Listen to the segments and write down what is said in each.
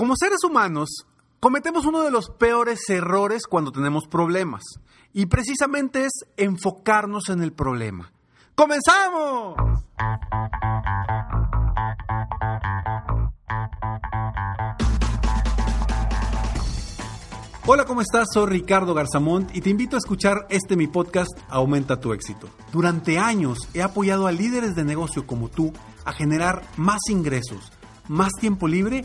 Como seres humanos, cometemos uno de los peores errores cuando tenemos problemas. Y precisamente es enfocarnos en el problema. ¡Comenzamos! Hola, ¿cómo estás? Soy Ricardo Garzamont y te invito a escuchar este mi podcast Aumenta tu éxito. Durante años he apoyado a líderes de negocio como tú a generar más ingresos, más tiempo libre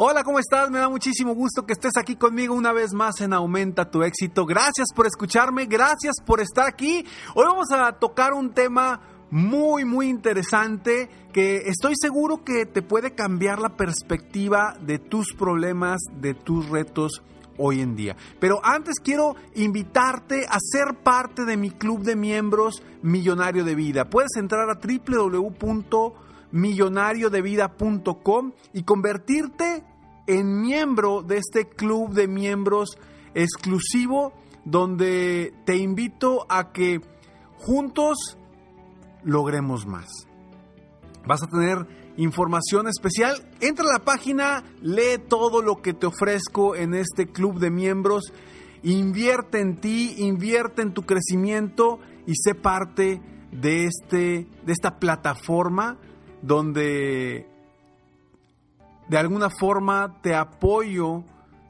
Hola, ¿cómo estás? Me da muchísimo gusto que estés aquí conmigo una vez más en Aumenta tu éxito. Gracias por escucharme, gracias por estar aquí. Hoy vamos a tocar un tema muy, muy interesante que estoy seguro que te puede cambiar la perspectiva de tus problemas, de tus retos hoy en día. Pero antes quiero invitarte a ser parte de mi club de miembros Millonario de Vida. Puedes entrar a www.millonariodevida.com y convertirte en miembro de este club de miembros exclusivo donde te invito a que juntos logremos más. Vas a tener información especial. Entra a la página, lee todo lo que te ofrezco en este club de miembros. Invierte en ti, invierte en tu crecimiento y sé parte de, este, de esta plataforma donde de alguna forma te apoyo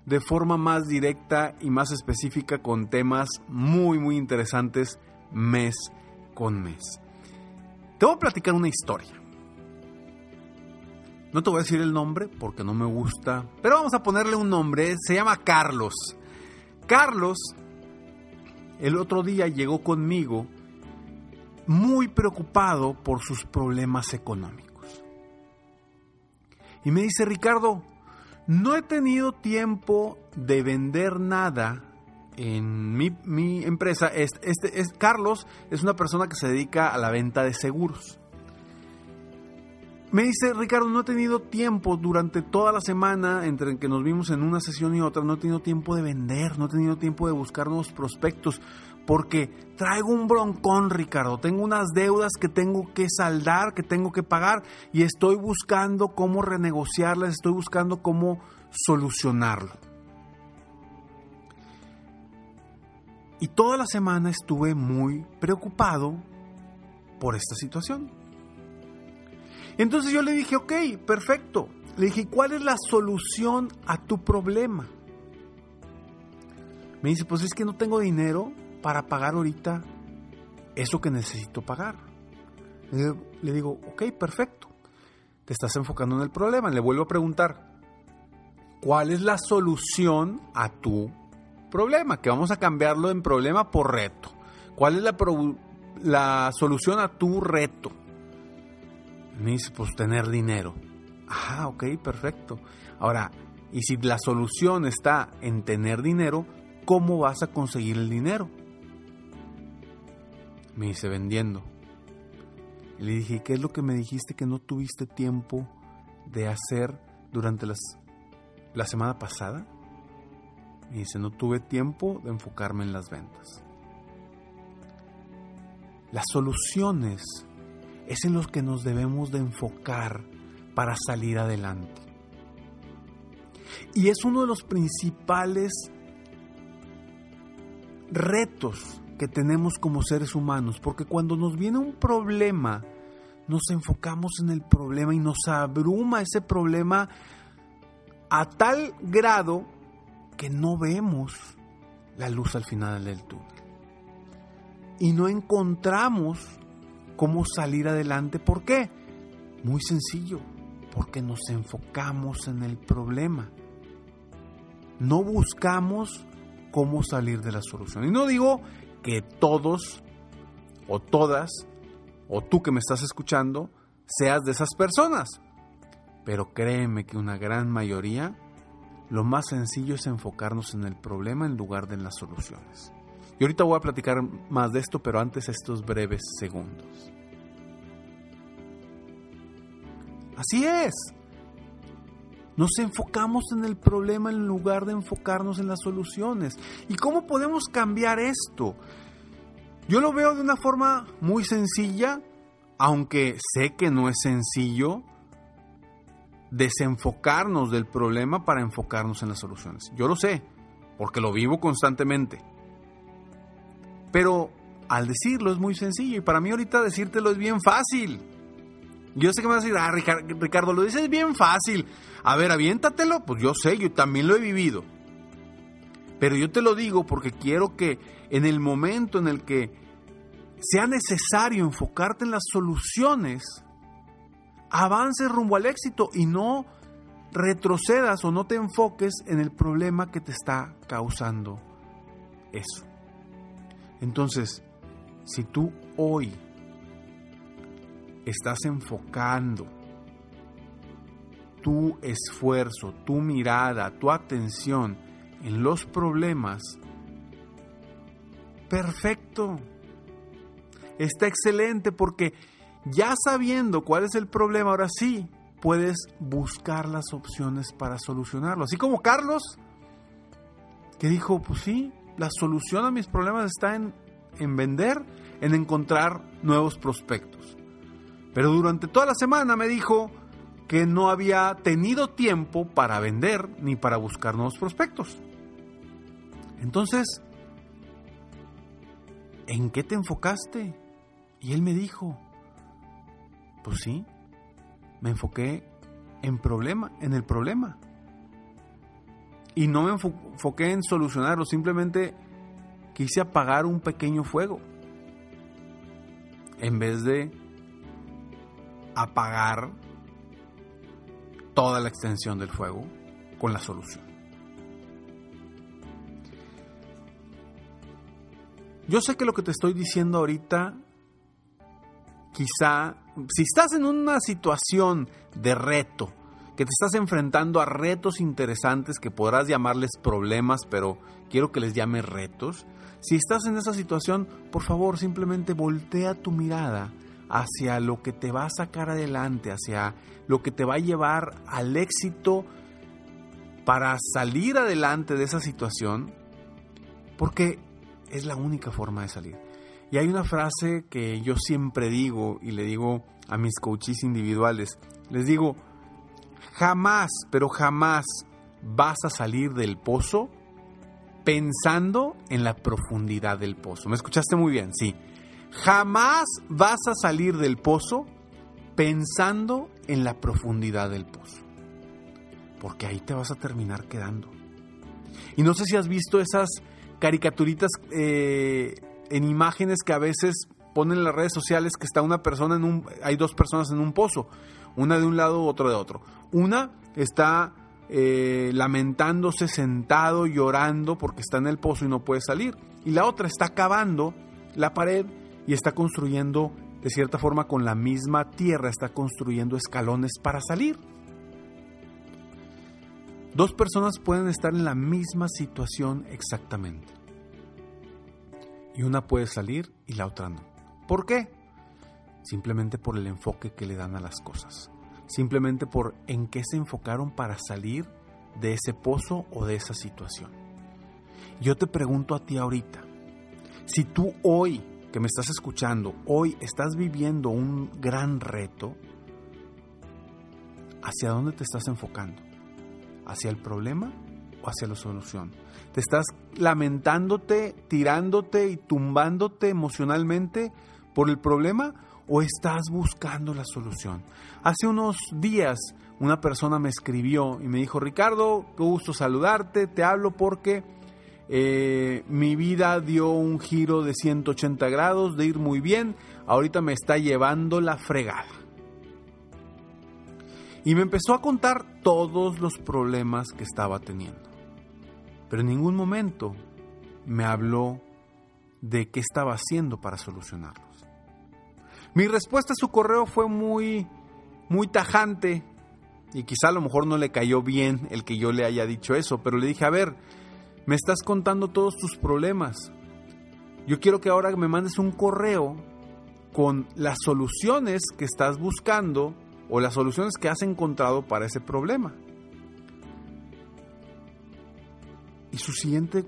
de forma más directa y más específica con temas muy muy interesantes mes con mes. Te voy a platicar una historia. No te voy a decir el nombre porque no me gusta, pero vamos a ponerle un nombre. Se llama Carlos. Carlos el otro día llegó conmigo muy preocupado por sus problemas económicos. Y me dice, Ricardo, no he tenido tiempo de vender nada en mi, empresa. Este, es, Carlos es una persona que se dedica a la venta de seguros. Me dice, Ricardo, no he tenido tiempo durante toda la semana, entre que nos vimos en una sesión y otra, no he tenido tiempo de vender, no he tenido tiempo de buscar nuevos prospectos, porque traigo un broncón, Ricardo, tengo unas deudas que tengo que saldar, que tengo que pagar, y estoy buscando cómo renegociarlas, estoy buscando cómo solucionarlo. Y toda la semana estuve muy preocupado por esta situación. Entonces yo le dije, ok, perfecto. Le dije, ¿cuál es la solución a tu problema? Me dice, pues es que no tengo dinero para pagar ahorita eso que necesito pagar. Le digo, ok, perfecto. Te estás enfocando en el problema. Le vuelvo a preguntar, ¿cuál es la solución a tu problema? Que vamos a cambiarlo en problema por reto. ¿Cuál es la, la solución a tu reto? Me dice, pues tener dinero. Ah, ok, perfecto. Ahora, y si la solución está en tener dinero, ¿cómo vas a conseguir el dinero? Me dice, vendiendo. le dije, ¿qué es lo que me dijiste que no tuviste tiempo de hacer durante las, la semana pasada? Me dice, no tuve tiempo de enfocarme en las ventas. Las soluciones es en los que nos debemos de enfocar para salir adelante. Y es uno de los principales retos que tenemos como seres humanos, porque cuando nos viene un problema, nos enfocamos en el problema y nos abruma ese problema a tal grado que no vemos la luz al final del túnel. Y no encontramos cómo salir adelante. ¿Por qué? Muy sencillo, porque nos enfocamos en el problema. No buscamos cómo salir de la solución. Y no digo que todos o todas, o tú que me estás escuchando, seas de esas personas. Pero créeme que una gran mayoría, lo más sencillo es enfocarnos en el problema en lugar de en las soluciones. Y ahorita voy a platicar más de esto, pero antes estos breves segundos. Así es. Nos enfocamos en el problema en lugar de enfocarnos en las soluciones. ¿Y cómo podemos cambiar esto? Yo lo veo de una forma muy sencilla, aunque sé que no es sencillo desenfocarnos del problema para enfocarnos en las soluciones. Yo lo sé, porque lo vivo constantemente. Pero al decirlo es muy sencillo y para mí ahorita decírtelo es bien fácil. Yo sé que me vas a decir, ah, Ricardo, lo dices bien fácil. A ver, aviéntatelo. Pues yo sé, yo también lo he vivido. Pero yo te lo digo porque quiero que en el momento en el que sea necesario enfocarte en las soluciones, avances rumbo al éxito y no retrocedas o no te enfoques en el problema que te está causando eso. Entonces, si tú hoy estás enfocando tu esfuerzo, tu mirada, tu atención en los problemas, perfecto. Está excelente porque ya sabiendo cuál es el problema, ahora sí puedes buscar las opciones para solucionarlo. Así como Carlos, que dijo, pues sí, la solución a mis problemas está en, en vender, en encontrar nuevos prospectos. Pero durante toda la semana me dijo que no había tenido tiempo para vender ni para buscar nuevos prospectos. Entonces, ¿en qué te enfocaste? Y él me dijo, pues sí, me enfoqué en problema, en el problema. Y no me enfoqué en solucionarlo, simplemente quise apagar un pequeño fuego. En vez de apagar toda la extensión del fuego con la solución. Yo sé que lo que te estoy diciendo ahorita quizá, si estás en una situación de reto, que te estás enfrentando a retos interesantes que podrás llamarles problemas, pero quiero que les llame retos, si estás en esa situación, por favor simplemente voltea tu mirada hacia lo que te va a sacar adelante, hacia lo que te va a llevar al éxito para salir adelante de esa situación, porque es la única forma de salir. Y hay una frase que yo siempre digo y le digo a mis coaches individuales. Les digo, jamás, pero jamás vas a salir del pozo pensando en la profundidad del pozo. ¿Me escuchaste muy bien? Sí. Jamás vas a salir del pozo pensando en la profundidad del pozo. Porque ahí te vas a terminar quedando. Y no sé si has visto esas caricaturitas eh, en imágenes que a veces ponen en las redes sociales que está una persona en un, hay dos personas en un pozo, una de un lado, otra de otro. Una está eh, lamentándose sentado, llorando porque está en el pozo y no puede salir. Y la otra está cavando la pared y está construyendo, de cierta forma, con la misma tierra, está construyendo escalones para salir. Dos personas pueden estar en la misma situación exactamente y una puede salir y la otra no. ¿Por qué? Simplemente por el enfoque que le dan a las cosas. Simplemente por en qué se enfocaron para salir de ese pozo o de esa situación. Yo te pregunto a ti ahorita, si tú hoy que me estás escuchando, hoy estás viviendo un gran reto, ¿hacia dónde te estás enfocando? ¿Hacia el problema o hacia la solución? ¿Te estás lamentándote, tirándote y tumbándote emocionalmente por el problema o estás buscando la solución? Hace unos días una persona me escribió y me dijo, Ricardo, qué gusto saludarte, te hablo porque eh, mi vida dio un giro de 180 grados, de ir muy bien, ahorita me está llevando la fregada. Y me empezó a contar todos los problemas que estaba teniendo pero en ningún momento me habló de qué estaba haciendo para solucionarlos. Mi respuesta a su correo fue muy, muy tajante y quizá a lo mejor no le cayó bien el que yo le haya dicho eso, pero le dije, a ver, me estás contando todos tus problemas, Yo quiero que ahora me mandes un correo con las soluciones que estás buscando o las soluciones que has encontrado para ese problema. Y su siguiente,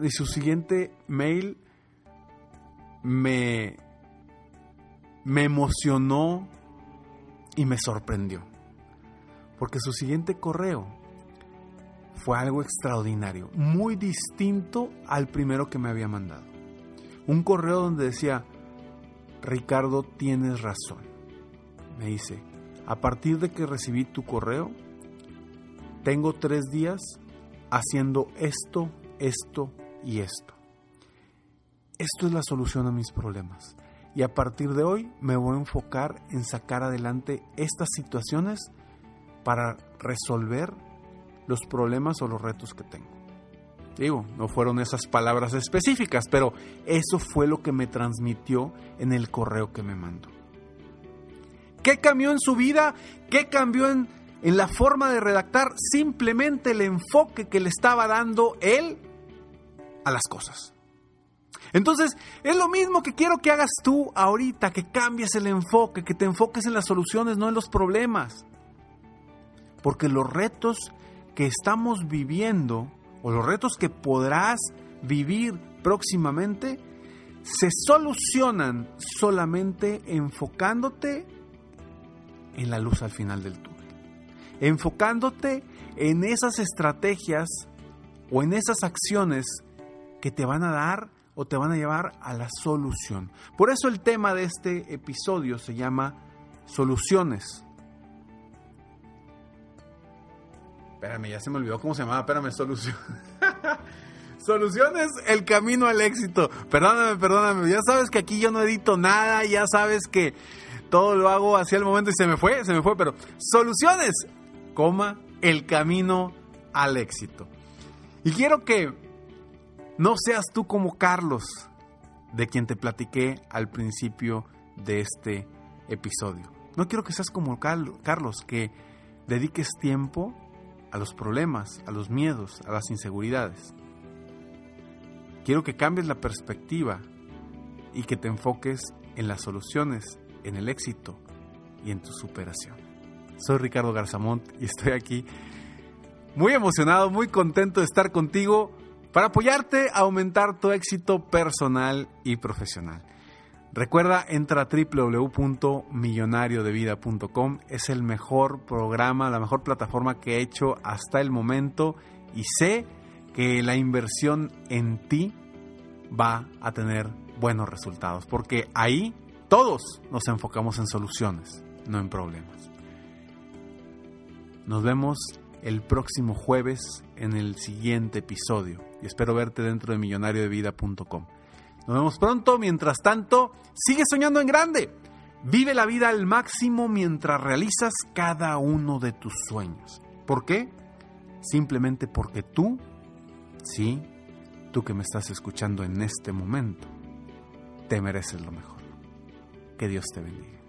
y su siguiente mail me, me emocionó y me sorprendió. Porque su siguiente correo fue algo extraordinario, muy distinto al primero que me había mandado. Un correo donde decía, Ricardo, tienes razón. Me dice, a partir de que recibí tu correo, tengo tres días haciendo esto, esto y esto. Esto es la solución a mis problemas. Y a partir de hoy me voy a enfocar en sacar adelante estas situaciones para resolver los problemas o los retos que tengo. Digo, no fueron esas palabras específicas, pero eso fue lo que me transmitió en el correo que me mandó. ¿Qué cambió en su vida? ¿Qué cambió en, en la forma de redactar? Simplemente el enfoque que le estaba dando él a las cosas. Entonces, es lo mismo que quiero que hagas tú ahorita, que cambies el enfoque, que te enfoques en las soluciones, no en los problemas. Porque los retos que estamos viviendo o los retos que podrás vivir próximamente se solucionan solamente enfocándote en la luz al final del túnel. Enfocándote en esas estrategias o en esas acciones que te van a dar o te van a llevar a la solución. Por eso el tema de este episodio se llama soluciones. Espérame, ya se me olvidó cómo se llamaba. Espérame, solución. Soluciones, el camino al éxito. Perdóname, perdóname. Ya sabes que aquí yo no edito nada. Ya sabes que todo lo hago hacia el momento y se me fue, se me fue. Pero soluciones, coma, el camino al éxito. Y quiero que no seas tú como Carlos, de quien te platiqué al principio de este episodio. No quiero que seas como Carlos, que dediques tiempo a los problemas, a los miedos, a las inseguridades. Quiero que cambies la perspectiva y que te enfoques en las soluciones, en el éxito y en tu superación. Soy Ricardo Garzamont y estoy aquí muy emocionado, muy contento de estar contigo para apoyarte a aumentar tu éxito personal y profesional. Recuerda, entra a www.millonariodevida.com. Es el mejor programa, la mejor plataforma que he hecho hasta el momento y sé que la inversión en ti va a tener buenos resultados, porque ahí todos nos enfocamos en soluciones, no en problemas. Nos vemos el próximo jueves en el siguiente episodio y espero verte dentro de millonariodevida.com. Nos vemos pronto, mientras tanto, sigue soñando en grande. Vive la vida al máximo mientras realizas cada uno de tus sueños. ¿Por qué? Simplemente porque tú, sí, tú que me estás escuchando en este momento, te mereces lo mejor. Que Dios te bendiga.